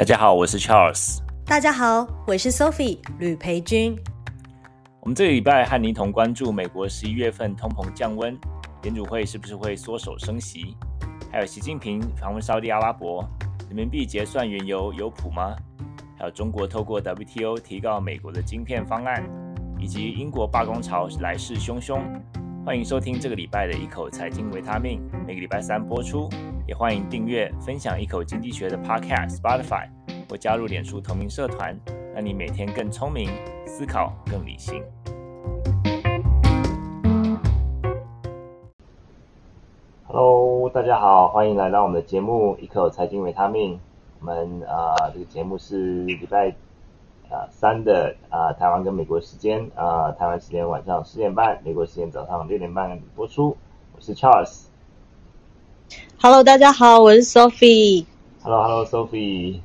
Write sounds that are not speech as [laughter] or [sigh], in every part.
大家好，我是 Charles。大家好，我是 Sophie 吕培军。我们这个礼拜和您同关注美国十一月份通膨降温，联储会是不是会缩手升息？还有习近平访问沙地阿拉伯，人民币结算原油有谱吗？还有中国透过 WTO 提高美国的晶片方案，以及英国罢工潮来势汹汹。欢迎收听这个礼拜的一口财经维他命，每个礼拜三播出。也欢迎订阅、分享一口经济学的 Podcast Spotify，或加入脸书同名社团，让你每天更聪明，思考更理性。Hello，大家好，欢迎来到我们的节目一口财经维他命。我们啊、呃，这个节目是礼拜啊、三的啊、台湾跟美国时间啊、台湾时间晚上十点半，美国时间早上六点半播出。我是 Charles。Hello，大家好，我是 Sophie。Hello，Hello，Sophie。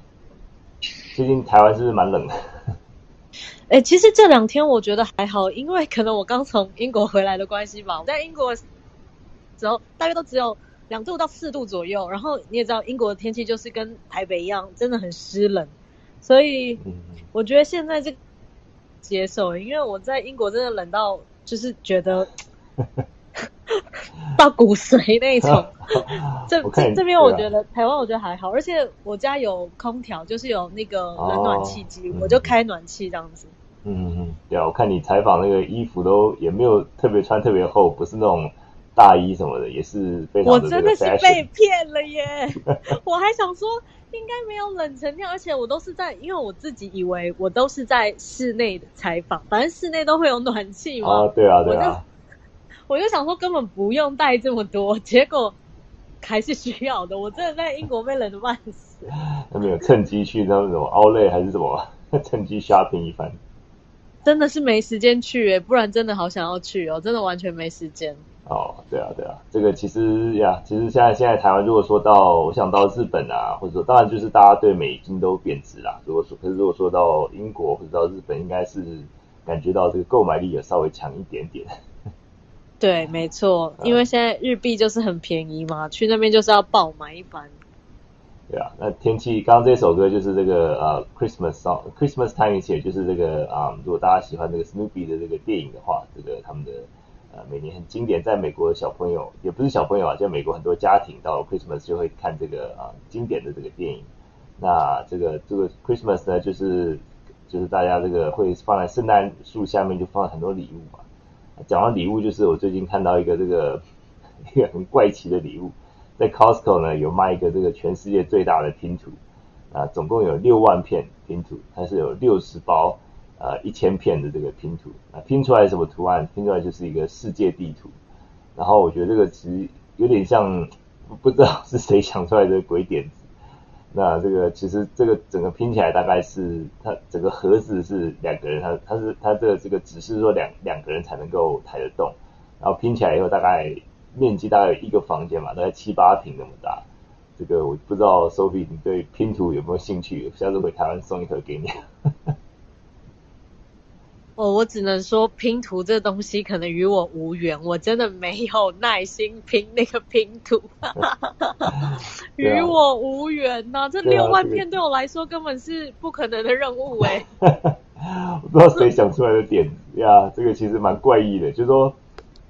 最近台湾是不是蛮冷的？哎、欸，其实这两天我觉得还好，因为可能我刚从英国回来的关系吧。我在英国时候大约都只有两度到四度左右，然后你也知道英国的天气就是跟台北一样，真的很湿冷，所以我觉得现在这个接受，因为我在英国真的冷到就是觉得。[laughs] [laughs] 到骨髓那种，[laughs] 这这这边我觉得、啊、台湾我觉得还好，而且我家有空调，就是有那个冷暖气机，哦、我就开暖气这样子。嗯嗯，对啊，我看你采访那个衣服都也没有特别穿特别厚，不是那种大衣什么的，也是非常。我真的是被骗了耶！[laughs] 我还想说应该没有冷成这样，而且我都是在，因为我自己以为我都是在室内的采访，反正室内都会有暖气嘛。啊，对啊，对啊。我就想说根本不用带这么多，[laughs] 结果还是需要的。我真的在英国被冷得半死。[laughs] 他没有趁机去那种 Outlet 还是什么，[laughs] 趁机 shopping 一番。真的是没时间去诶，不然真的好想要去哦，真的完全没时间。哦，对啊，对啊，这个其实呀，其实现在现在台湾如果说到，我想到日本啊，或者说当然就是大家对美金都贬值啦。如果说可是如果说到英国或者到日本，应该是感觉到这个购买力也稍微强一点点。对，没错，因为现在日币就是很便宜嘛，去那边就是要爆买一番。对啊，那天气，刚刚这首歌就是这个呃 Christmas song，Christmas time is here，就是这个啊、呃，如果大家喜欢这个 Snoopy 的这个电影的话，这个他们的呃每年很经典，在美国的小朋友也不是小朋友啊，就美国很多家庭到 Christmas 就会看这个啊、呃、经典的这个电影。那这个这个 Christmas 呢，就是就是大家这个会放在圣诞树下面，就放很多礼物嘛。讲到礼物，就是我最近看到一个这个 [laughs] 一个很怪奇的礼物，在 Costco 呢有卖一个这个全世界最大的拼图啊，总共有六万片拼图，它是有六十包呃一千片的这个拼图啊，拼出来什么图案？拼出来就是一个世界地图。然后我觉得这个其实有点像，不知道是谁想出来的鬼点子。那这个其实这个整个拼起来大概是它整个盒子是两个人，它它是它的这个只是说两两个人才能够抬得动，然后拼起来以后大概面积大概有一个房间嘛，大概七八平那么大。这个我不知道 Sophie 你对拼图有没有兴趣？下次回台湾送一盒给你。哦，我只能说拼图这东西可能与我无缘，我真的没有耐心拼那个拼图，[laughs] [laughs] 与我无缘呐、啊。这六万片对我来说根本是不可能的任务哎、欸。[laughs] 我不知道谁想出来的点子呀，这个其实蛮怪异的。就是说，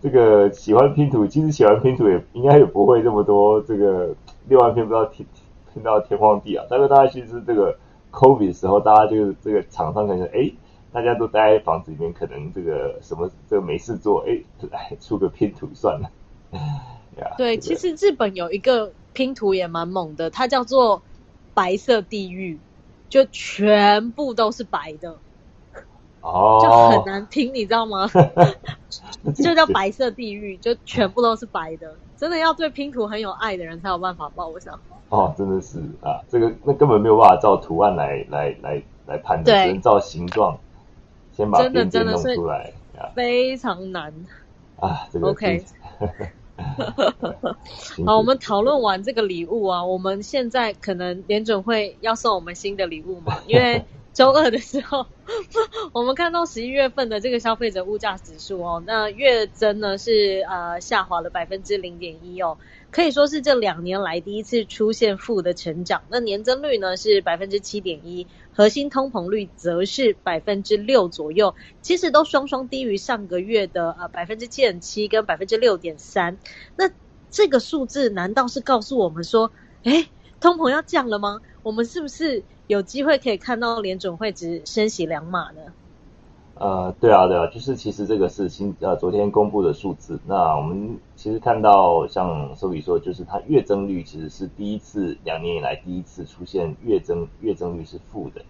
这个喜欢拼图，其实喜欢拼图也应该也不会这么多。这个六万片不知道拼拼到天荒地老。但是大家其实这个 COVID 的时候，大家就是这个厂商感觉哎。大家都待在房子里面，可能这个什么这个没事做，哎，来 [laughs] 出个拼图算了。[laughs] 对，其实日本有一个拼图也蛮猛的，它叫做白色地狱，就全部都是白的，哦，就很难拼，你知道吗？[laughs] 就叫白色地狱，就全部都是白的，真的要对拼图很有爱的人才有办法报。我想，哦，真的是啊，这个那根本没有办法照图案来来来来判断，只能照形状。先把边边弄出来，非常难啊！这个 OK，[laughs] 好，我们讨论完这个礼物啊，我们现在可能联准会要送我们新的礼物嘛？[laughs] 因为周二的时候，[laughs] 我们看到十一月份的这个消费者物价指数哦，那月增呢是呃下滑了百分之零点一哦，可以说是这两年来第一次出现负的成长。那年增率呢是百分之七点一，核心通膨率则是百分之六左右，其实都双双低于上个月的呃百分之七点七跟百分之六点三。那这个数字难道是告诉我们说，哎，通膨要降了吗？我们是不是？有机会可以看到联准会只升息两码呢？呃，对啊，对啊，就是其实这个是新呃昨天公布的数字。那我们其实看到像 Sophie 说，就是它月增率其实是第一次两年以来第一次出现月增月增率是负的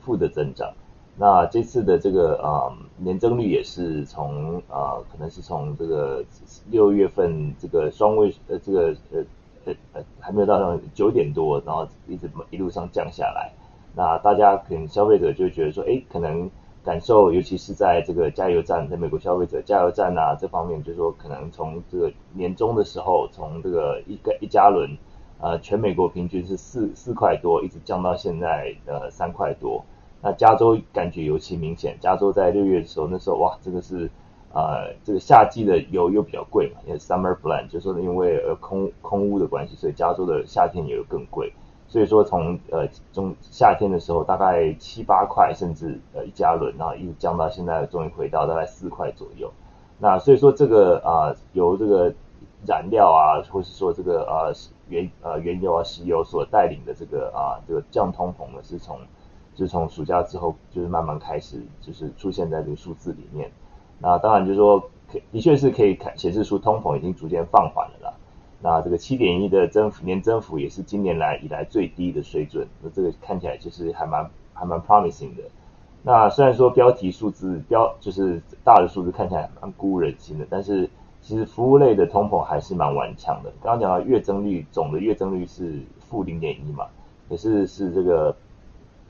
负的增长。那这次的这个啊、年增率也是从啊、可能是从这个六月份这个双位呃这个呃呃呃还没有到上九点多，然后一直一路上降下来。那大家可能消费者就觉得说，哎，可能感受，尤其是在这个加油站，在美国消费者加油站啊这方面，就是说可能从这个年终的时候，从这个一个一加仑，呃，全美国平均是四四块多，一直降到现在呃三块多。那加州感觉尤其明显，加州在六月的时候，那时候哇，这个是呃这个夏季的油又比较贵嘛，因为 summer blend，就是说因为呃空空污的关系，所以加州的夏天也更贵。所以说从呃中夏天的时候大概七八块，甚至呃一加仑，然后一直降到现在终于回到大概四块左右。那所以说这个啊、由这个燃料啊，或是说这个呃原呃原油啊石油所带领的这个啊这个降通膨呢，是从就是从暑假之后就是慢慢开始就是出现在这个数字里面。那当然就是说可的确是可以看显示出通膨已经逐渐放缓了啦。那这个七点一的增幅，年增幅也是今年来以来最低的水准，那这个看起来就是还蛮还蛮 promising 的。那虽然说标题数字标就是大的数字看起来蛮鼓舞人心的，但是其实服务类的通膨还是蛮顽强的。刚刚讲到月增率，总的月增率是负零点一嘛，可是是这个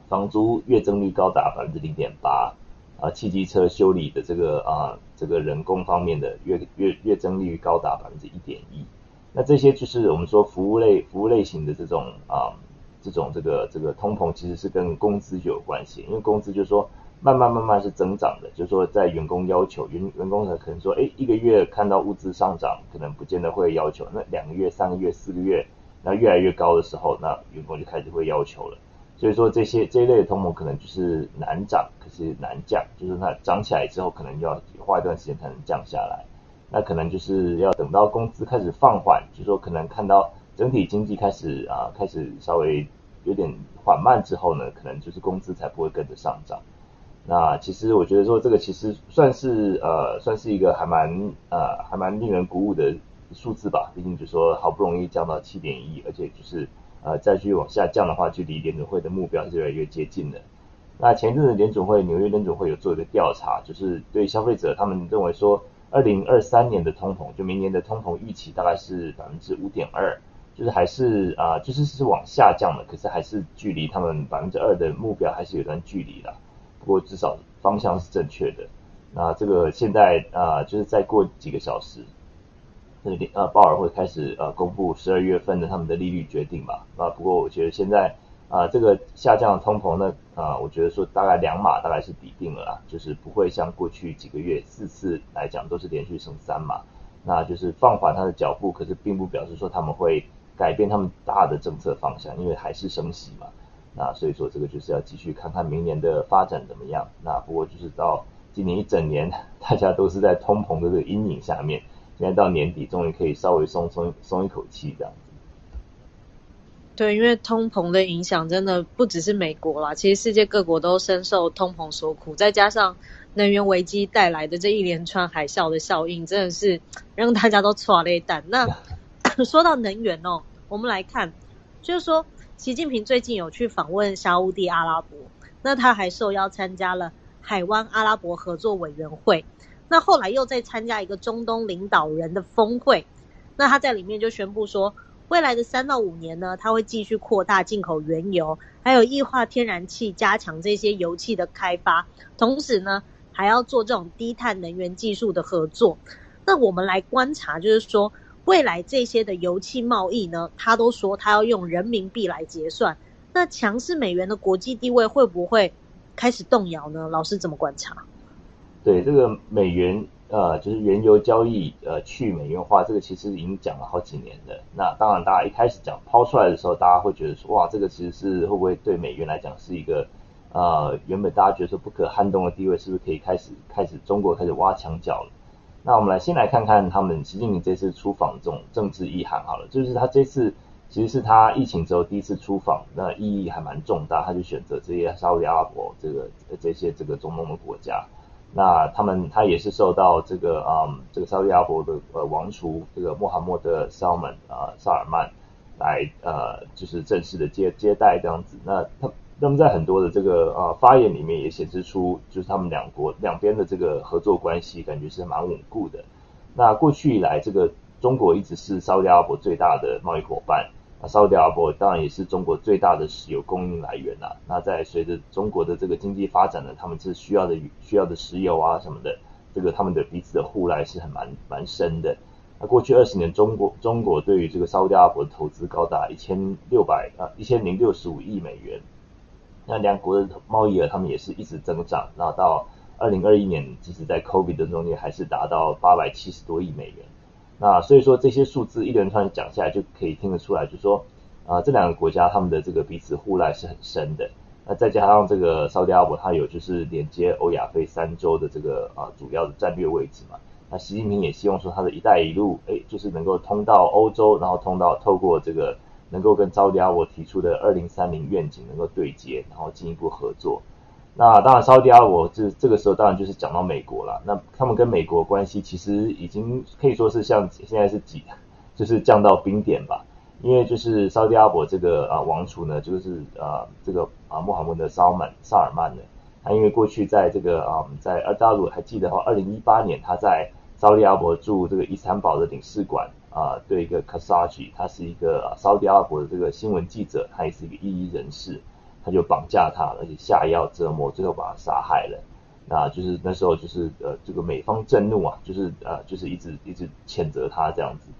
房租月增率高达百分之零点八啊，汽机车修理的这个啊这个人工方面的月月月增率高达百分之一点一。那这些就是我们说服务类服务类型的这种啊，这种这个这个通膨其实是跟工资有关系，因为工资就是说慢慢慢慢是增长的，就是说在员工要求员员工可能说，哎，一个月看到物资上涨，可能不见得会要求，那两个月、三个月、四个月，那越来越高的时候，那员工就开始会要求了。所以说这些这一类的通膨可能就是难涨，可是难降，就是它涨起来之后，可能要花一段时间才能降下来。那可能就是要等到工资开始放缓，就是说可能看到整体经济开始啊开始稍微有点缓慢之后呢，可能就是工资才不会跟着上涨。那其实我觉得说这个其实算是呃算是一个还蛮呃还蛮令人鼓舞的数字吧。毕竟就说好不容易降到七点一，而且就是呃再继续往下降的话，距离联准会的目标是越来越接近的。那前一阵子联准会纽约联准会有做一个调查，就是对消费者他们认为说。二零二三年的通膨，就明年的通膨预期大概是百分之五点二，就是还是啊、就是是往下降的，可是还是距离他们百分之二的目标还是有段距离的。不过至少方向是正确的。那这个现在啊、就是再过几个小时，那个呃鲍尔会开始呃公布十二月份的他们的利率决定吧。啊，不过我觉得现在。啊、这个下降的通膨呢，啊、我觉得说大概两码大概是比定了啦，就是不会像过去几个月四次来讲都是连续升三码，那就是放缓它的脚步，可是并不表示说他们会改变他们大的政策方向，因为还是升息嘛，那所以说这个就是要继续看看明年的发展怎么样。那不过就是到今年一整年，大家都是在通膨的这个阴影下面，现在到年底终于可以稍微松松松一口气这样。对，因为通膨的影响真的不只是美国啦，其实世界各国都深受通膨所苦，再加上能源危机带来的这一连串海啸的效应，真的是 [laughs] 让大家都错了一蛋。那 [laughs] 说到能源哦，我们来看，就是说习近平最近有去访问沙乌地阿拉伯，那他还受邀参加了海湾阿拉伯合作委员会，那后来又在参加一个中东领导人的峰会，那他在里面就宣布说。未来的三到五年呢，它会继续扩大进口原油，还有液化天然气，加强这些油气的开发，同时呢，还要做这种低碳能源技术的合作。那我们来观察，就是说未来这些的油气贸易呢，他都说他要用人民币来结算。那强势美元的国际地位会不会开始动摇呢？老师怎么观察？对这个美元呃，就是原油交易呃去美元化，这个其实已经讲了好几年了。那当然，大家一开始讲抛出来的时候，大家会觉得说，哇，这个其实是会不会对美元来讲是一个呃原本大家觉得说不可撼动的地位，是不是可以开始开始中国开始挖墙脚了？那我们来先来看看他们习近平这次出访这种政治意涵好了，就是他这次其实是他疫情之后第一次出访，那意义还蛮重大，他就选择这些沙乌地阿拉伯这个这些这个中东的国家。那他们他也是受到这个啊、嗯、这个沙特阿拉伯的呃王储这个穆罕默德·萨曼啊萨尔曼来呃就是正式的接接待这样子。那他那么在很多的这个呃发言里面也显示出，就是他们两国两边的这个合作关系感觉是蛮稳固的。那过去以来，这个中国一直是沙特阿拉伯最大的贸易伙伴。沙乌地阿拉伯当然也是中国最大的石油供应来源啦、那在随着中国的这个经济发展呢，他们是需要的需要的石油啊什么的，这个他们的彼此的互赖是很蛮蛮深的。那过去二十年，中国中国对于这个沙乌地阿拉伯的投资高达一千六百啊一千零六十五亿美元。那两国的贸易额他们也是一直增长，那到二零二一年，即使在 COVID 的中间，还是达到八百七十多亿美元。那所以说这些数字一连串讲下来，就可以听得出来，就是说啊、这两个国家他们的这个彼此互赖是很深的。那再加上这个沙乌地阿伯，它有就是连接欧亚非三洲的这个啊主要的战略位置嘛。那习近平也希望说，他的一带一路，哎，就是能够通到欧洲，然后通到透过这个能够跟沙乌地阿伯提出的二零三零愿景能够对接，然后进一步合作。那当然，沙特阿拉伯这这个时候当然就是讲到美国了。那他们跟美国关系其实已经可以说是像现在是几，就是降到冰点吧。因为就是沙特阿拉伯这个啊王储呢，就是啊这个啊穆罕默德·萨尔曼萨尔曼呢，他因为过去在这个啊在呃大陆还记得的话，二零一八年他在沙特阿拉伯驻这个伊斯坦堡的领事馆啊对一个卡萨吉，他是一个沙特阿拉伯的这个新闻记者，他也是一个异议人士。他就绑架他，而且下药折磨，最后把他杀害了。那就是那时候就是呃这个美方震怒啊，就是呃就是一直一直谴责他这样子。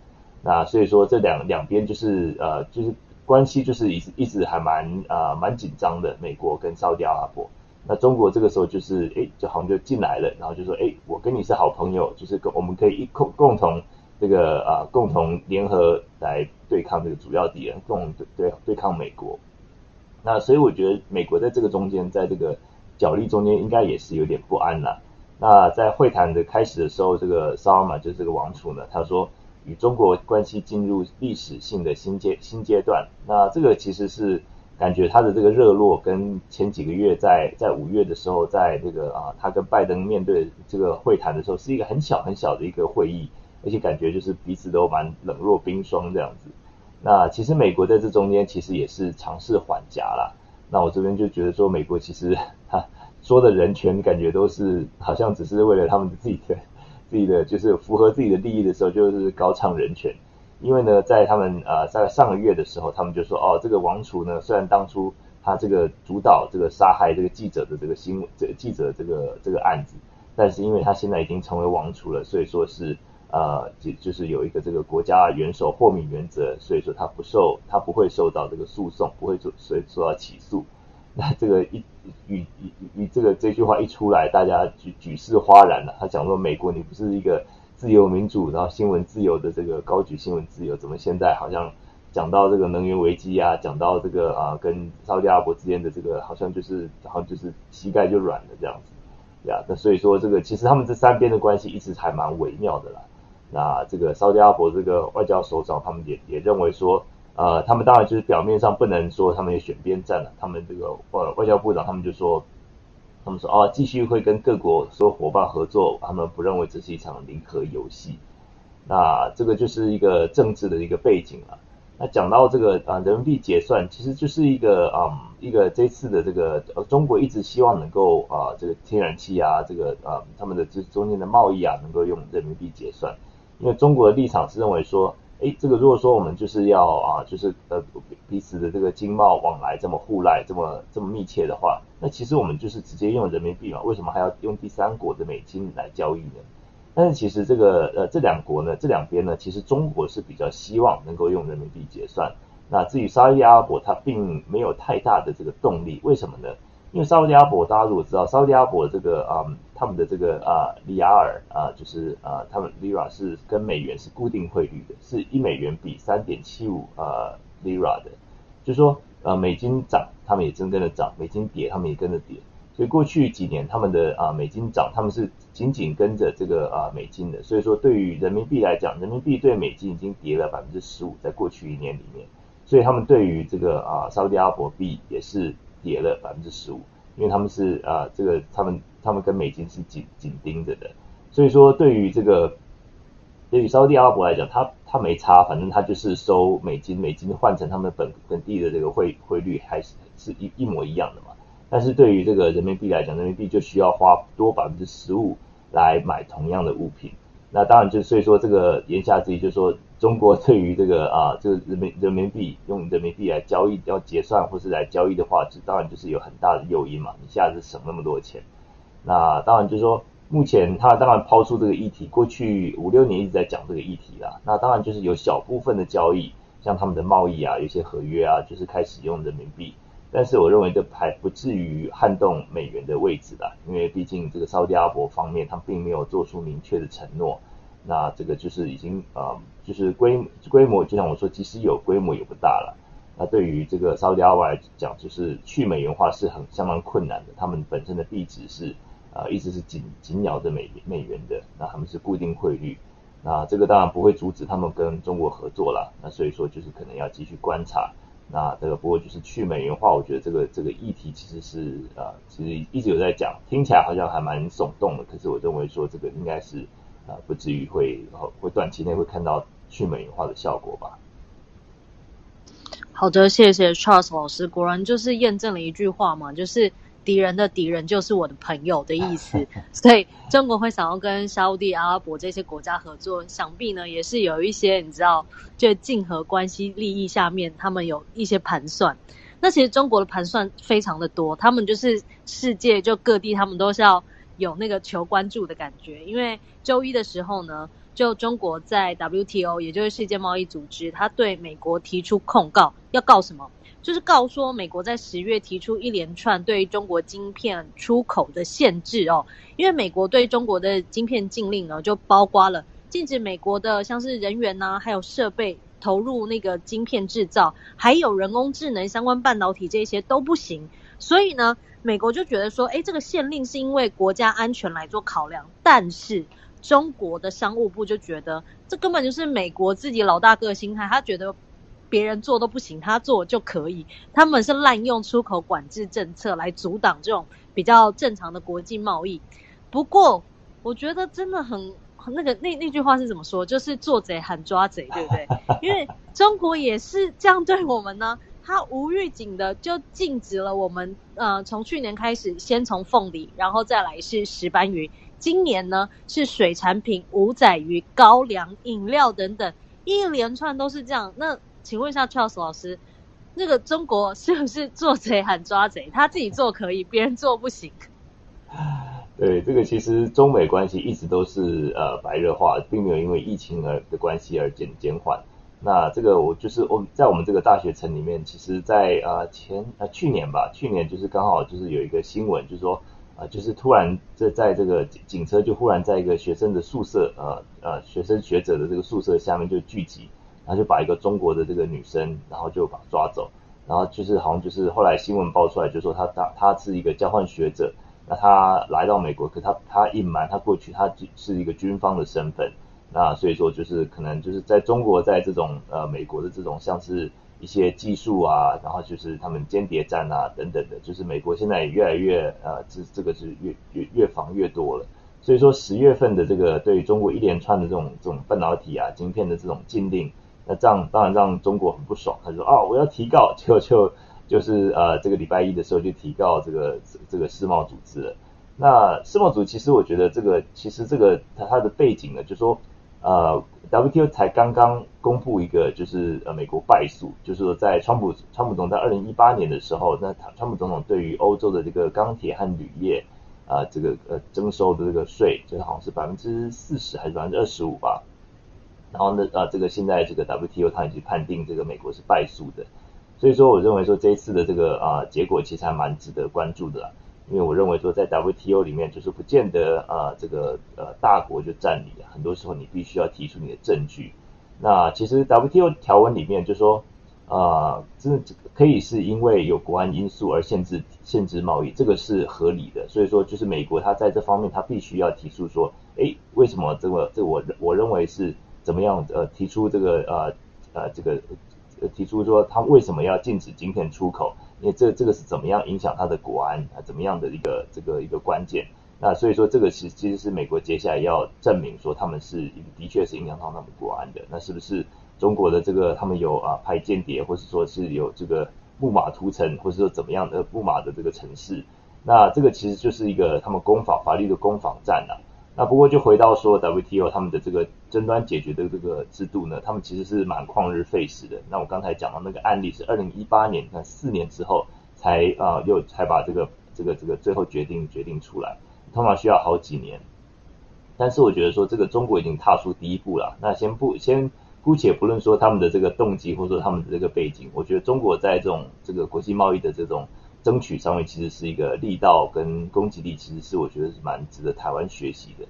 那所以说这两两边就是呃就是关系就是一直一直还蛮啊、呃、蛮紧张的，美国跟沙乌地阿拉伯。那中国这个时候就是哎就好像就进来了，然后就说哎我跟你是好朋友，就是跟我们可以一共共同这个啊、呃、共同联合来对抗这个主要敌人，共同对对对抗美国。那所以我觉得美国在这个中间，在这个角力中间，应该也是有点不安了。那在会谈的开始的时候，这个萨尔玛就是这个王储呢，他说与中国关系进入历史性的新阶新阶段。那这个其实是感觉他的这个热络跟前几个月在在五月的时候，在这个啊他跟拜登面对这个会谈的时候，是一个很小很小的一个会议，而且感觉就是彼此都蛮冷若冰霜这样子。那其实美国在这中间其实也是尝试缓颊啦。那我这边就觉得说，美国其实他说的人权感觉都是好像只是为了他们自己的自己的就是符合自己的利益的时候，就是高唱人权。因为呢，在他们呃在上个月的时候，他们就说哦，这个王储呢，虽然当初他这个主导这个杀害这个记者的这个新闻这记者这个这个案子，但是因为他现在已经成为王储了，所以说是。呃，就就是有一个这个国家元首豁免原则，所以说他不受，他不会受到这个诉讼，不会受，所以受到起诉。[laughs] 那这个一与与与这个这句话一出来，大家举举世哗然了。他讲说，美国你不是一个自由民主，然后新闻自由的这个高举新闻自由，怎么现在好像讲到这个能源危机啊，讲到这个啊跟沙乌地阿拉伯之间的这个，好像就是好像就是膝盖就软了这样子，呀，那所以说这个其实他们这三边的关系一直还蛮微妙的啦。那这个沙乌地阿伯这个外交首长，他们也也认为说，呃，他们当然就是表面上不能说他们也选边站了，他们这个外外交部长他们就说，他们说啊，继续会跟各国所有伙伴合作，他们不认为这是一场零和游戏。那这个就是一个政治的一个背景了。那讲到这个啊，人民币结算其实就是一个啊、嗯，一个这次的这个呃，中国一直希望能够啊，这个天然气啊，这个啊，他们的这中间的贸易啊，能够用人民币结算。因为中国的立场是认为说，哎，这个如果说我们就是要啊，就是呃彼此的这个经贸往来这么互赖，这么这么密切的话，那其实我们就是直接用人民币嘛，为什么还要用第三国的美金来交易呢？但是其实这个呃这两国呢，这两边呢，其实中国是比较希望能够用人民币结算。那至于沙特阿拉伯，它并没有太大的这个动力，为什么呢？因为沙特阿拉伯大家如果知道，沙特阿拉伯这个啊、嗯，他们的这个啊里亚尔啊，就是啊，他们 lira 是跟美元是固定汇率的，是一美元比三点七五啊 lira 的，就是说呃美金涨，他们也真跟着涨；美金跌，他们也跟着跌。所以过去几年他们的啊美金涨，他们是紧紧跟着这个啊美金的。所以说对于人民币来讲，人民币对美金已经跌了百分之十五，在过去一年里面。所以他们对于这个啊沙特阿拉伯币也是跌了百分之十五，因为他们是啊这个他们他们跟美金是紧紧盯着的。所以说对于这个对于沙特阿拉伯来讲，他他没差，反正他就是收美金，美金换成他们本本地的这个汇汇率还是是一一模一样的嘛。但是对于这个人民币来讲，人民币就需要花多百分之十五来买同样的物品。那当然就所以说这个言下之意就是说，中国对于这个啊这个人民人民币用人民币来交易要结算或是来交易的话，这当然就是有很大的诱因嘛，一下子省那么多钱。那当然就是说，目前他当然抛出这个议题，过去五六年一直在讲这个议题啦。那当然就是有小部分的交易，像他们的贸易啊，有些合约啊，就是开始用人民币。但是我认为这还不至于撼动美元的位置吧，因为毕竟这个沙乌地阿拉伯方面，他并没有做出明确的承诺。那这个就是已经、呃，就是规规模，就像我说，即使有规模也不大了。那对于这个沙乌地阿拉伯来讲，就是去美元化是很相当困难的。他们本身的币值是啊、呃，一直是紧紧咬着美美元的。那他们是固定汇率，那这个当然不会阻止他们跟中国合作了。那所以说，就是可能要继续观察。那这个不过就是去美元化，我觉得这个这个议题其实是啊、呃，其实一直有在讲，听起来好像还蛮耸动的。可是我认为说这个应该是啊、呃，不至于会会短期内会看到去美元化的效果吧。好的，谢谢 Charles 老师，果然就是验证了一句话嘛，就是。敌人的敌人就是我的朋友的意思，[laughs] 所以中国会想要跟沙乌地阿拉伯这些国家合作，想必呢也是有一些你知道，就竞合关系利益下面，他们有一些盘算。那其实中国的盘算非常的多，他们就是世界就各地，他们都是要有那个求关注的感觉。因为周一的时候呢，就中国在 WTO，也就是世界贸易组织，他对美国提出控告，要告什么？就是告说，美国在十月提出一连串对中国晶片出口的限制哦，因为美国对中国的晶片禁令呢，就包括了禁止美国的像是人员呐、啊，还有设备投入那个晶片制造，还有人工智能相关半导体这些都不行。所以呢，美国就觉得说，诶，这个限令是因为国家安全来做考量，但是中国的商务部就觉得这根本就是美国自己老大哥的心态，他觉得。别人做都不行，他做就可以。他们是滥用出口管制政策来阻挡这种比较正常的国际贸易。不过，我觉得真的很那个那那句话是怎么说？就是做贼喊抓贼，对不对？[laughs] 因为中国也是这样对我们呢。他无预警的就禁止了我们，呃，从去年开始，先从凤梨，然后再来是石斑鱼，今年呢是水产品、五仔鱼、高粱、饮料等等，一连串都是这样。那请问一下 Charles 老师，那个中国是不是做贼喊抓贼？他自己做可以，别人做不行？[laughs] 对，这个其实中美关系一直都是呃白热化，并没有因为疫情而的关系而减减缓。那这个我就是我在我们这个大学城里面，其实在呃前呃去年吧，去年就是刚好就是有一个新闻，就是说啊、就是突然这在这个警车就忽然在一个学生的宿舍呃呃学生学者的这个宿舍下面就聚集。然后就把一个中国的这个女生，然后就把抓走，然后就是好像就是后来新闻爆出来，就说她她她是一个交换学者，那她来到美国，可她她隐瞒她过去她是一个军方的身份，那所以说就是可能就是在中国在这种呃美国的这种像是一些技术啊，然后就是他们间谍战啊等等的，就是美国现在也越来越呃这这个是越越越防越多了，所以说十月份的这个对于中国一连串的这种这种半导体啊晶片的这种禁令。那这样当然让中国很不爽，他说啊，我要提告，就就就是呃这个礼拜一的时候就提告这个这个世贸组织了。那世贸组其实我觉得这个其实这个它它的背景呢，就说呃 WTO 才刚刚公布一个就是呃美国败诉，就是说在川普川普总统在二零一八年的时候，那川普总统对于欧洲的这个钢铁和铝业啊、这个呃征收的这个税，就是好像是百分之四十还是百分之二十五吧。然后呢，啊，这个现在这个 WTO 它已经判定这个美国是败诉的。所以说，我认为说这一次的这个啊结果其实还蛮值得关注的啦，因为我认为说在 WTO 里面就是不见得啊这个呃大国就占理，很多时候你必须要提出你的证据。那其实 WTO 条文里面就说啊，真的可以是因为有国安因素而限制限制贸易，这个是合理的。所以说，就是美国它在这方面它必须要提出说，诶，为什么这个这个我我认为是怎么样呃提出这个呃呃这个。提出说他为什么要禁止晶片出口？因为这这个是怎么样影响他的国安啊？怎么样的一个这个一个关键？那所以说这个其实其实是美国接下来要证明说他们是的确是影响到他们国安的。那是不是中国的这个他们有啊派间谍，或是说是有这个木马屠城，或是说怎么样的木马的这个城市？那这个其实就是一个他们攻防法律的攻防战呐。那不过就回到说 WTO 他们的这个争端解决的这个制度呢，他们其实是蛮旷日费时的。那我刚才讲到那个案例是二零一八年，那四年之后才啊、又才把这个这个这个最后决定决定出来，通常需要好几年。但是我觉得说这个中国已经踏出第一步了。那先不先姑且不论说他们的这个动机或者说他们的这个背景，我觉得中国在这种这个国际贸易的这种。争取上面其实是一个力道跟攻击力，其实是我觉得是蛮值得台湾学习的。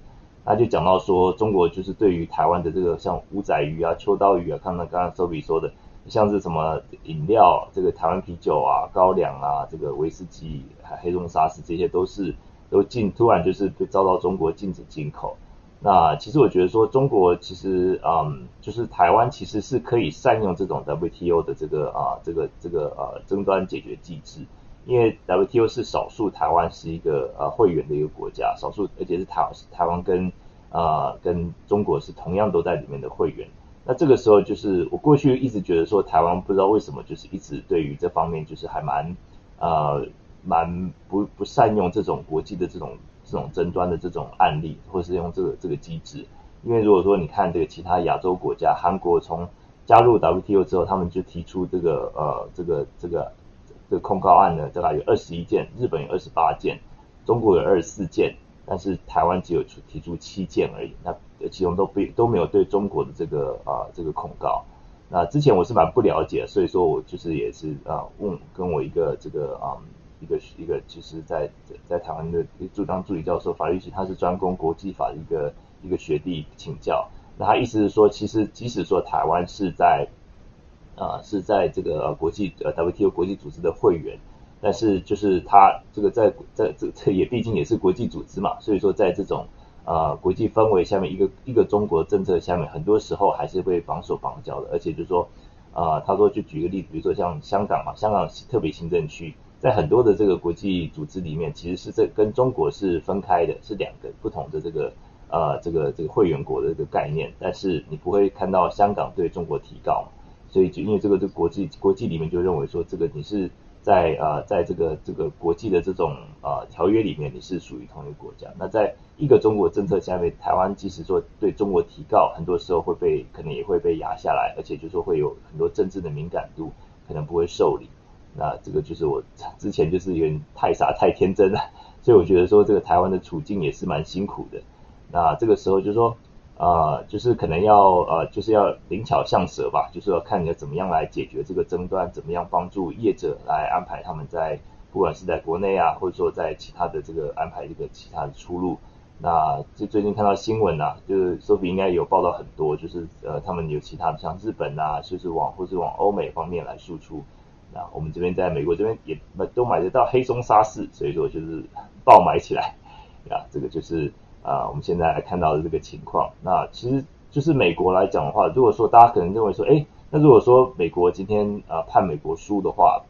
那就讲到说，中国就是对于台湾的这个像午仔鱼啊、秋刀鱼啊，看到刚刚周比说的，像是什么饮料，这个台湾啤酒啊、高粱啊、这个威士忌、黑松沙士，这些都是都禁，突然就是被遭到中国禁止进口。那其实我觉得说，中国其实嗯，就是台湾其实是可以善用这种 WTO 的这个啊，这个这个呃争端解决机制。因为 WTO 是少数，台湾是一个呃会员的一个国家，少数而且是台台湾跟、呃、跟中国是同样都在里面的会员。那这个时候就是我过去一直觉得说台湾不知道为什么就是一直对于这方面就是还蛮呃蛮不不善用这种国际的这种这种争端的这种案例，或是用这个这个机制。因为如果说你看这个其他亚洲国家，韩国从加入 WTO 之后，他们就提出这个呃这个这个。这个控告案呢，大概有二十一件，日本有二十八件，中国有二十四件，但是台湾只有出提出七件而已。那其中都不都没有对中国的这个啊这个控告。那之前我是蛮不了解，所以说我就是也是啊问跟我一个这个啊一个一个其实在在台湾的助当助理教授法律系，他是专攻国际法的一个一个学弟请教。那他意思是说，其实即使说台湾是在啊，是在这个国际呃 WTO 国际组织的会员，但是就是他这个在在这这也毕竟也是国际组织嘛，所以说在这种呃国际氛围下面，一个一个中国政策下面，很多时候还是会绑手绑脚的，而且就是说啊，他说就举个例子，比如说像香港嘛，香港特别行政区，在很多的这个国际组织里面，其实是这跟中国是分开的，是两个不同的这个呃这个这个会员国的这个概念，但是你不会看到香港对中国提告。所以就因为这个这国际国际里面就认为说，这个你是在啊、在这个这个国际的这种啊、呃、条约里面，你是属于同一个国家。那在一个中国政策下面，台湾即使说对中国提告，很多时候会被可能也会被压下来，而且就是说会有很多政治的敏感度，可能不会受理。那这个就是我之前就是有点太傻太天真了，所以我觉得说这个台湾的处境也是蛮辛苦的。那这个时候就是说。啊、呃，就是可能要呃，就是要灵巧像蛇吧，就是要看你要怎么样来解决这个争端，怎么样帮助业者来安排他们在不管是在国内啊，或者说在其他的这个安排这个其他的出路。那就最近看到新闻啊，就是 Sophie 应该有报道很多，就是呃，他们有其他的像日本啊，就是往或是往欧美方面来输出。那我们这边在美国这边也都买得到黑松沙士，所以说就是爆买起来啊，这个就是。啊，我们现在看到的这个情况，那其实就是美国来讲的话，如果说大家可能认为说，哎，那如果说美国今天啊判美国输的话，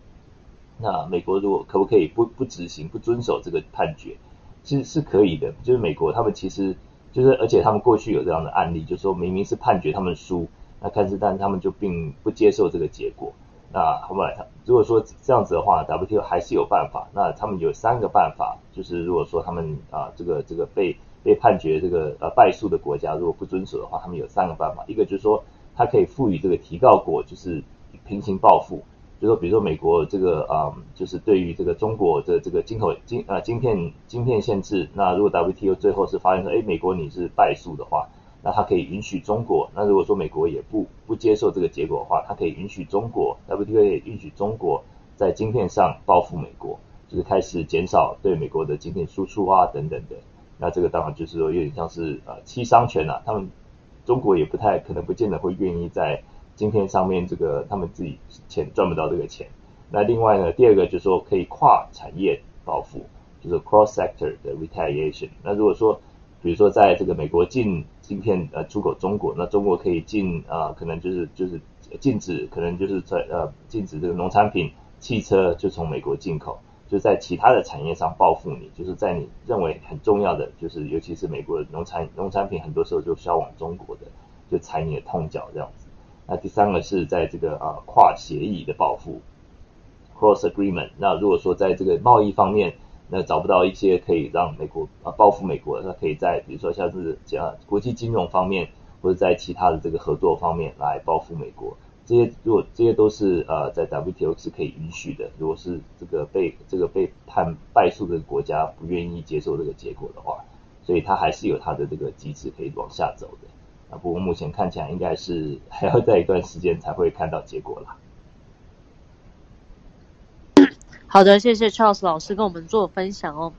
那美国如果可不可以不不执行、不遵守这个判决？其实是可以的。就是美国他们其实就是，而且他们过去有这样的案例，就是说明明是判决他们输，那但是但他们就并不接受这个结果。那后来他如果说这样子的话，WTO 还是有办法。那他们有三个办法，就是如果说他们啊这个这个被被判决这个呃败诉的国家，如果不遵守的话，他们有三个办法。一个就是说，他可以赋予这个提告国就是平行报复，就说比如说美国这个啊、嗯，就是对于这个中国的这个进口晶啊晶片晶片限制，那如果 WTO 最后是发现说，哎，美国你是败诉的话，那它可以允许中国，那如果说美国也不不接受这个结果的话，它可以允许中国，WTO 也允许中国在晶片上报复美国，就是开始减少对美国的晶片输出啊等等的。那这个当然就是说有点像是呃七伤拳啊，他们中国也不太可能不见得会愿意在晶片上面这个他们自己钱赚不到这个钱。那另外呢，第二个就是说可以跨产业报复，就是 cross sector 的 retaliation。那如果说比如说在这个美国进晶片呃出口中国，那中国可以进啊、可能就是就是禁止，可能就是在呃禁止这个农产品、汽车就从美国进口。就在其他的产业上报复你，就是在你认为很重要的，就是尤其是美国的农产农产品，很多时候就销往中国的，就踩你的痛脚这样子。那第三个是在这个啊跨协议的报复，cross agreement。那如果说在这个贸易方面，那找不到一些可以让美国啊报复美国，那可以在比如说像是讲国际金融方面，或者在其他的这个合作方面来报复美国。这些如果这些都是呃在 WTO 是可以允许的，如果是这个被这个被判败诉的国家不愿意接受这个结果的话，所以它还是有它的这个机制可以往下走的。啊，不过目前看起来应该是还要再一段时间才会看到结果啦。[coughs] 好的，谢谢 Charles 老师跟我们做分享哦。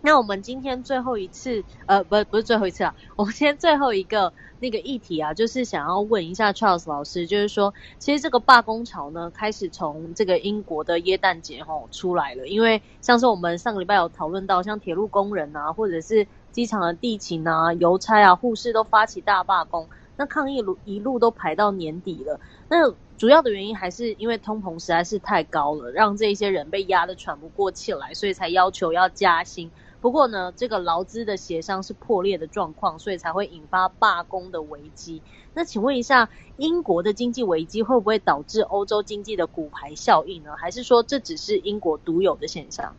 那我们今天最后一次，呃，不，不是最后一次啊，我们今天最后一个那个议题啊，就是想要问一下 Charles 老师，就是说，其实这个罢工潮呢，开始从这个英国的耶诞节吼出来了，因为像是我们上个礼拜有讨论到，像铁路工人啊，或者是机场的地勤啊、邮差啊、护士都发起大罢工，那抗议路一路都排到年底了，那主要的原因还是因为通膨实在是太高了，让这些人被压得喘不过气来，所以才要求要加薪。不过呢，这个劳资的协商是破裂的状况，所以才会引发罢工的危机。那请问一下，英国的经济危机会不会导致欧洲经济的骨牌效应呢？还是说这只是英国独有的现象？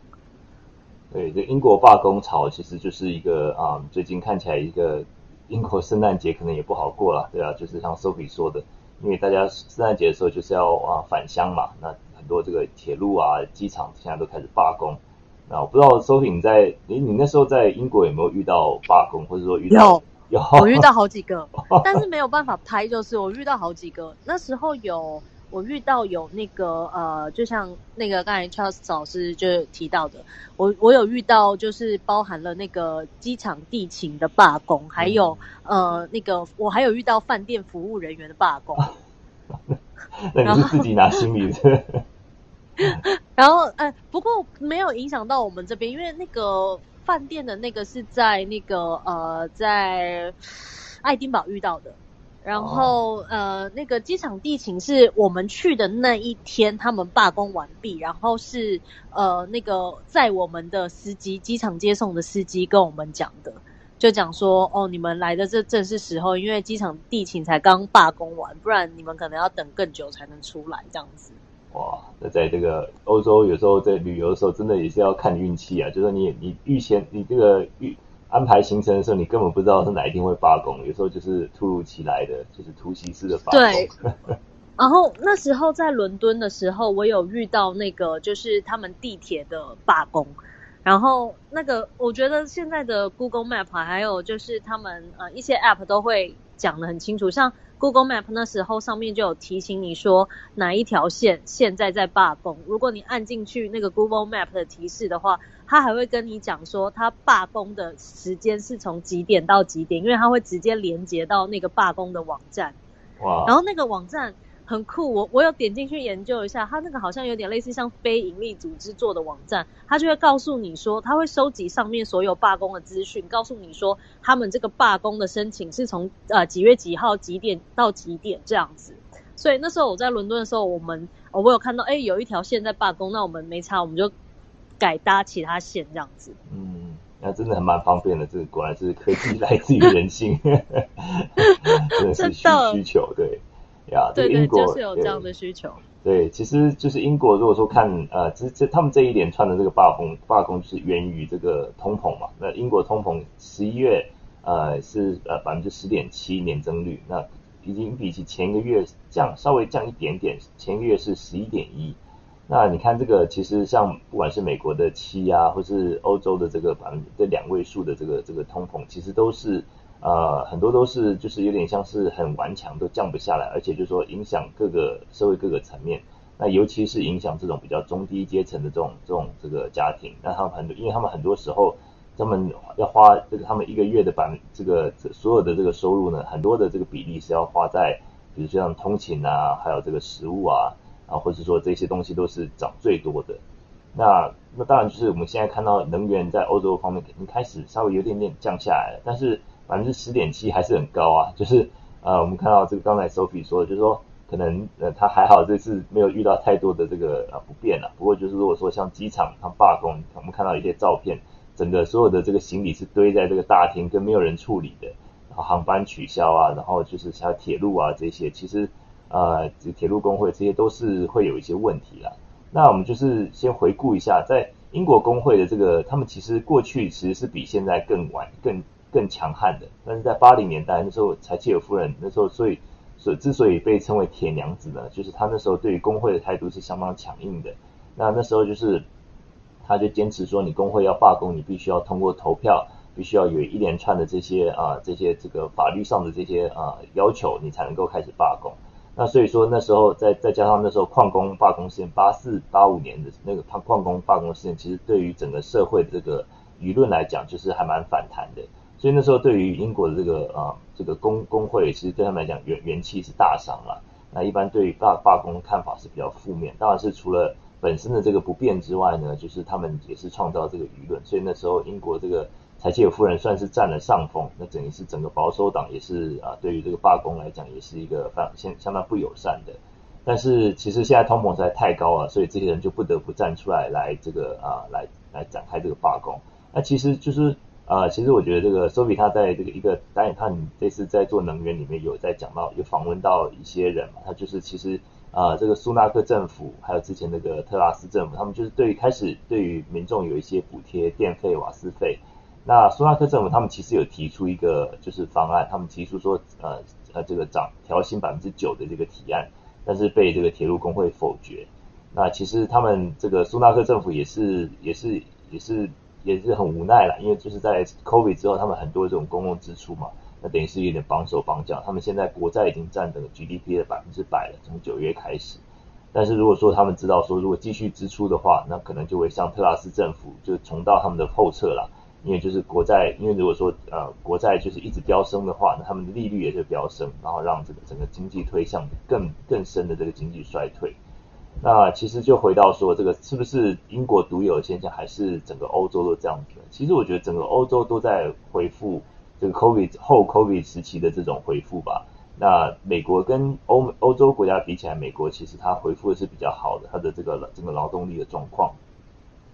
对，这英国罢工潮其实就是一个啊、最近看起来一个英国圣诞节可能也不好过了，对啊，就是像 Sophie 说的，因为大家圣诞节的时候就是要啊返乡嘛，那很多这个铁路啊、机场现在都开始罢工。那我不知道 Sophie 你在你你那时候在英国有没有遇到罢工，或者说遇到有有我遇到好几个，[laughs] 但是没有办法拍，就是我遇到好几个。那时候有我遇到有那个呃，就像那个刚才 Charles 老师就提到的，我我有遇到就是包含了那个机场地勤的罢工，还有、嗯、呃那个我还有遇到饭店服务人员的罢工。[laughs] 那你是自己拿行李的？[laughs] 然后，哎，不过没有影响到我们这边，因为那个饭店的那个是在那个呃，在爱丁堡遇到的。然后，呃，那个机场地勤是我们去的那一天，他们罢工完毕，然后是呃，那个在我们的司机，机场接送的司机跟我们讲的，就讲说，哦，你们来的这正是时候，因为机场地勤才刚罢工完，不然你们可能要等更久才能出来，这样子。哇，那在这个欧洲，有时候在旅游的时候，真的也是要看运气啊。就是说你你预先你这个预安排行程的时候，你根本不知道是哪一天会罢工，有时候就是突如其来的，就是突袭式的罢工。对。[laughs] 然后那时候在伦敦的时候，我有遇到那个就是他们地铁的罢工。然后那个我觉得现在的 Google Map 还有就是他们呃一些 App 都会讲的很清楚，像。Google Map 那时候上面就有提醒你说哪一条线现在在罢工。如果你按进去那个 Google Map 的提示的话，它还会跟你讲说它罢工的时间是从几点到几点，因为它会直接连接到那个罢工的网站。哇！然后那个网站。很酷，我我有点进去研究一下，它那个好像有点类似像非营利组织做的网站，它就会告诉你说，它会收集上面所有罢工的资讯，告诉你说他们这个罢工的申请是从呃几月几号几点到几点这样子。所以那时候我在伦敦的时候，我们我有看到，哎，有一条线在罢工，那我们没差，我们就改搭其他线这样子。嗯，那真的还蛮方便的，这个果然是科技 [laughs] 来自于人性，[laughs] [laughs] 真的是需需求对。呀，这个英国就是有这样的需求。对，其实就是英国，如果说看呃，这这他们这一连串的这个罢工，罢工是源于这个通膨嘛。那英国通膨十一月呃是呃百分之十点七年增率，那已经比起前一个月降稍微降一点点，前一个月是十一点一。那你看这个，其实像不管是美国的七啊，或是欧洲的这个百分之这两位数的这个这个通膨，其实都是。呃，很多都是就是有点像是很顽强，都降不下来，而且就是说影响各个社会各个层面。那尤其是影响这种比较中低阶层的这种这种这个家庭，那他们很多，因为他们很多时候他们要花这个他们一个月的版这个所有的这个收入呢，很多的这个比例是要花在，比如像通勤啊，还有这个食物啊，啊，或者说这些东西都是涨最多的。那那当然就是我们现在看到能源在欧洲方面已经开始稍微有点点降下来了，但是百分之十点七还是很高啊。就是呃，我们看到这个刚才 Sophie 说的，就是说。可能呃，他还好，这次没有遇到太多的这个呃不便了。不过就是如果说像机场他罢工，我们看到一些照片，整个所有的这个行李是堆在这个大厅，跟没有人处理的。然后航班取消啊，然后就是像铁路啊这些，其实呃，铁路工会这些都是会有一些问题啦。那我们就是先回顾一下，在英国工会的这个，他们其实过去其实是比现在更晚、更更强悍的。但是在八零年代那时候，柴契尔夫人那时候，所以。所之所以被称为铁娘子呢，就是他那时候对于工会的态度是相当强硬的。那那时候就是，他就坚持说，你工会要罢工，你必须要通过投票，必须要有一连串的这些啊这些这个法律上的这些啊要求，你才能够开始罢工。那所以说那时候再再加上那时候矿工罢工事件，八四八五年的那个矿矿工罢工事件，其实对于整个社会这个舆论来讲，就是还蛮反弹的。所以那时候对于英国的这个啊这个工工会，其实对他们来讲元元气是大伤了。那一般对于罢罢工的看法是比较负面，当然是除了本身的这个不便之外呢，就是他们也是创造这个舆论。所以那时候英国这个柴契尔夫人算是占了上风，那等于是整个保守党也是啊对于这个罢工来讲也是一个相相相当不友善的。但是其实现在通膨实在太高了，所以这些人就不得不站出来来这个啊来来展开这个罢工。那其实就是。啊、呃，其实我觉得这个 Sophie 他在这个一个导演，他这次在做能源里面有在讲到，有访问到一些人嘛，他就是其实啊、呃，这个苏纳克政府还有之前那个特拉斯政府，他们就是对于开始对于民众有一些补贴电费、瓦斯费。那苏纳克政府他们其实有提出一个就是方案，他们提出说呃呃这个涨调薪百分之九的这个提案，但是被这个铁路工会否决。那其实他们这个苏纳克政府也是也是也是。也是很无奈了，因为就是在 COVID 之后，他们很多这种公共支出嘛，那等于是有点绑手绑脚。他们现在国债已经占整个 GDP 的百分之百了，从九月开始。但是如果说他们知道说，如果继续支出的话，那可能就会像特拉斯政府就重到他们的后撤了。因为就是国债，因为如果说呃国债就是一直飙升的话，那他们的利率也是飙升，然后让这个整个经济推向更更深的这个经济衰退。那其实就回到说，这个是不是英国独有的现象，还是整个欧洲都这样子？其实我觉得整个欧洲都在恢复这个 COVID 后 COVID 时期的这种恢复吧。那美国跟欧欧洲国家比起来，美国其实它恢复的是比较好的，它的这个整个劳动力的状况。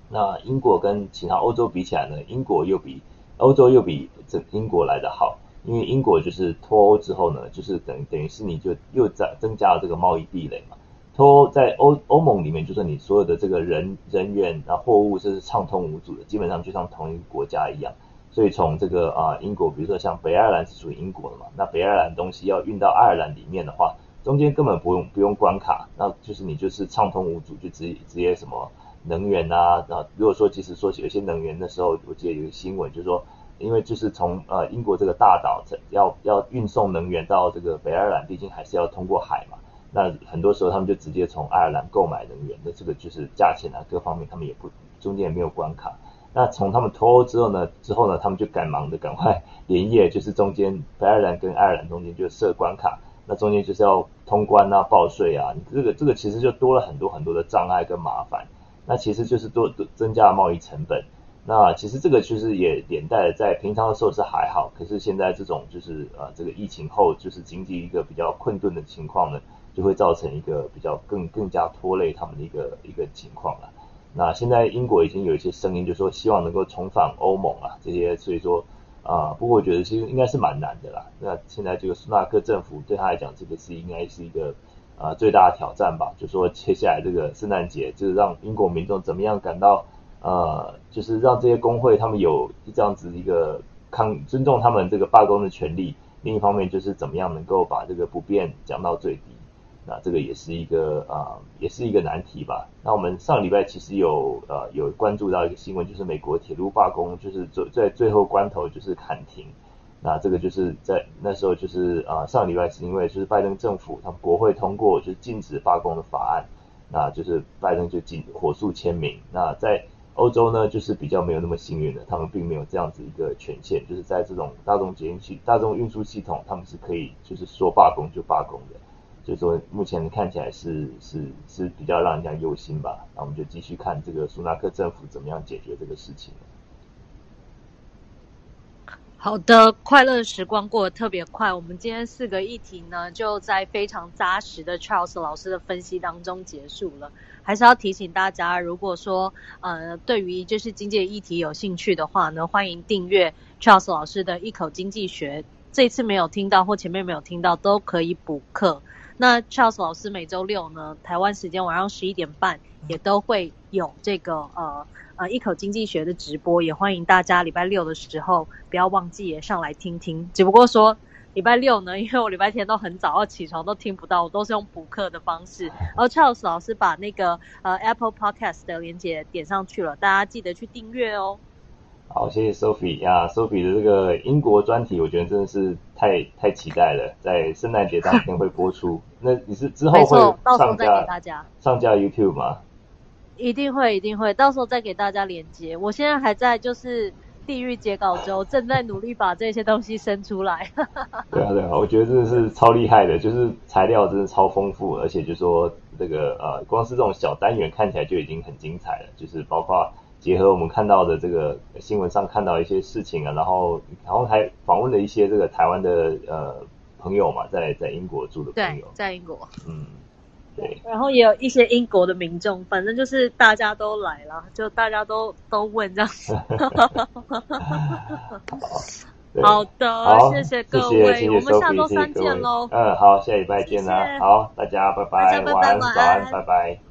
那英国跟其他欧洲比起来呢，英国又比欧洲又比这英国来得好，因为英国就是脱欧之后呢，就是等等于是你就又在增加了这个贸易壁垒嘛。脱欧在欧欧盟里面，就是你所有的这个人人员啊货物，是畅通无阻的，基本上就像同一个国家一样。所以从这个啊英国，比如说像北爱尔兰是属于英国的嘛，那北爱尔兰东西要运到爱尔兰里面的话，中间根本不用不用关卡，那就是你就是畅通无阻，就直接直接什么能源啊，那如果说其实说起有些能源的时候，我记得有个新闻就是说，因为就是从呃英国这个大岛要要运送能源到这个北爱尔兰，毕竟还是要通过海嘛。那很多时候他们就直接从爱尔兰购买能源，那这个就是价钱啊各方面他们也不中间也没有关卡。那从他们脱欧之后呢，之后呢他们就赶忙的赶快连夜，就是中间北爱尔兰跟爱尔兰中间就设关卡，那中间就是要通关啊报税啊，这个这个其实就多了很多很多的障碍跟麻烦，那其实就是多多增加了贸易成本。那其实这个其实也连带的在平常的时候是还好，可是现在这种就是呃这个疫情后就是经济一个比较困顿的情况呢。就会造成一个比较更更加拖累他们的一个一个情况了。那现在英国已经有一些声音，就说希望能够重返欧盟啊，这些所以说啊、不过我觉得其实应该是蛮难的啦。那现在这个苏纳克政府对他来讲，这个是应该是一个啊、最大的挑战吧。就说接下来这个圣诞节，就是让英国民众怎么样感到呃，就是让这些工会他们有这样子一个抗尊重他们这个罢工的权利。另一方面就是怎么样能够把这个不便降到最低。那这个也是一个啊、也是一个难题吧。那我们上礼拜其实有呃有关注到一个新闻，就是美国铁路罢工，就是在在最后关头就是喊停。那这个就是在那时候就是啊上礼拜是因为就是拜登政府他们国会通过就是禁止罢工的法案，那就是拜登就进火速签名。那在欧洲呢，就是比较没有那么幸运的，他们并没有这样子一个权限，就是在这种大众捷运系、大众运输系统，他们是可以就是说罢工就罢工的。所以说目前看起来是是是比较让人家忧心吧。那我们就继续看这个苏纳克政府怎么样解决这个事情。好的，快乐时光过得特别快。我们今天四个议题呢，就在非常扎实的 Charles 老师的分析当中结束了。还是要提醒大家，如果说呃对于就是经济议题有兴趣的话呢，欢迎订阅 Charles 老师的一口经济学。这次没有听到或前面没有听到都可以补课。那 Charles 老师每周六呢，台湾时间晚上十一点半也都会有这个呃。呃，一口经济学的直播也欢迎大家礼拜六的时候不要忘记也上来听听。只不过说礼拜六呢，因为我礼拜天都很早要起床，都听不到，我都是用补课的方式。而 Charles 老师把那个呃 Apple Podcast 的连接点上去了，大家记得去订阅哦。好，谢谢 Sophie 呀，Sophie 的这个英国专题，我觉得真的是太太期待了，在圣诞节当天会播出。[laughs] 那你是之后会上到时候再给大家上架 YouTube 吗？一定会，一定会，到时候再给大家连接。我现在还在就是地狱截稿中，正在努力把这些东西生出来。[laughs] 对啊，对啊，我觉得真的是超厉害的，就是材料真的超丰富，而且就说这个呃，光是这种小单元看起来就已经很精彩了。就是包括结合我们看到的这个新闻上看到一些事情啊，然后然后还访问了一些这个台湾的呃朋友嘛，在在英国住的朋友，在英国，嗯。对，然后也有一些英国的民众，反正就是大家都来了，就大家都都问这样子。[laughs] 好的，好谢谢各位，我们下周三见喽。嗯，好，下礼拜见啦。好，大家拜拜，大家拜拜，晚安，晚安，拜拜。